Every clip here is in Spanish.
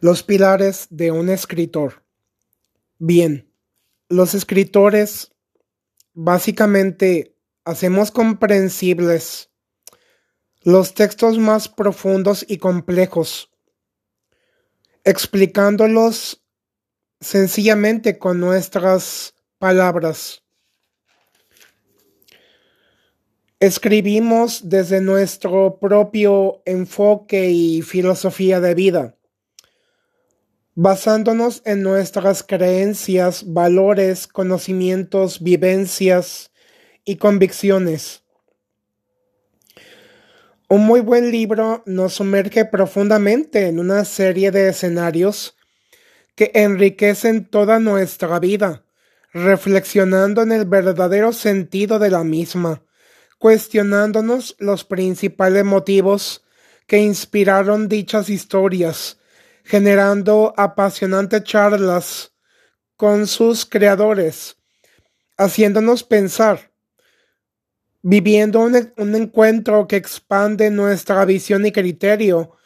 Los pilares de un escritor. Bien, los escritores básicamente hacemos comprensibles los textos más profundos y complejos, explicándolos sencillamente con nuestras palabras. Escribimos desde nuestro propio enfoque y filosofía de vida, basándonos en nuestras creencias, valores, conocimientos, vivencias y convicciones. Un muy buen libro nos sumerge profundamente en una serie de escenarios que enriquecen toda nuestra vida, reflexionando en el verdadero sentido de la misma cuestionándonos los principales motivos que inspiraron dichas historias, generando apasionantes charlas con sus creadores, haciéndonos pensar, viviendo un, un, encuentro que expande nuestra visión y criterio,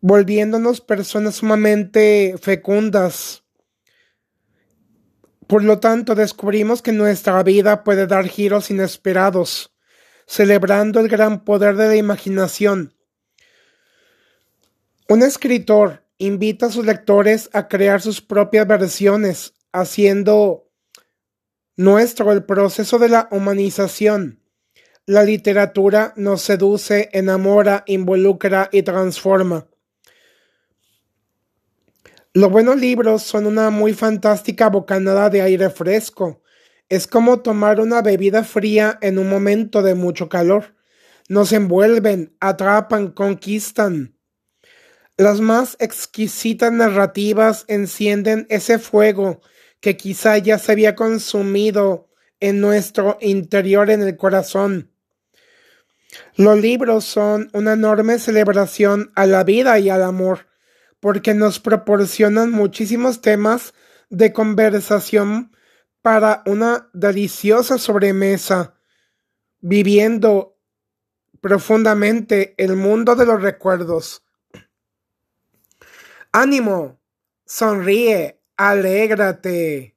volviéndonos personas sumamente fecundas, por lo tanto, descubrimos que nuestra vida puede dar giros inesperados, celebrando el gran poder de la imaginación. Un escritor invita a sus lectores a crear sus propias versiones, haciendo nuestro el proceso de la humanización. La literatura nos seduce, enamora, involucra y transforma. Los buenos libros son una muy fantástica bocanada de aire fresco. Es como tomar una bebida fría en un momento de mucho calor. Nos envuelven, atrapan, conquistan. Las más exquisitas narrativas encienden ese fuego que quizá ya se había consumido en nuestro interior en el corazón. Los libros son una enorme celebración a la vida y al amor porque nos proporcionan muchísimos temas de conversación para una deliciosa sobremesa, viviendo profundamente el mundo de los recuerdos. Ánimo, sonríe, alégrate.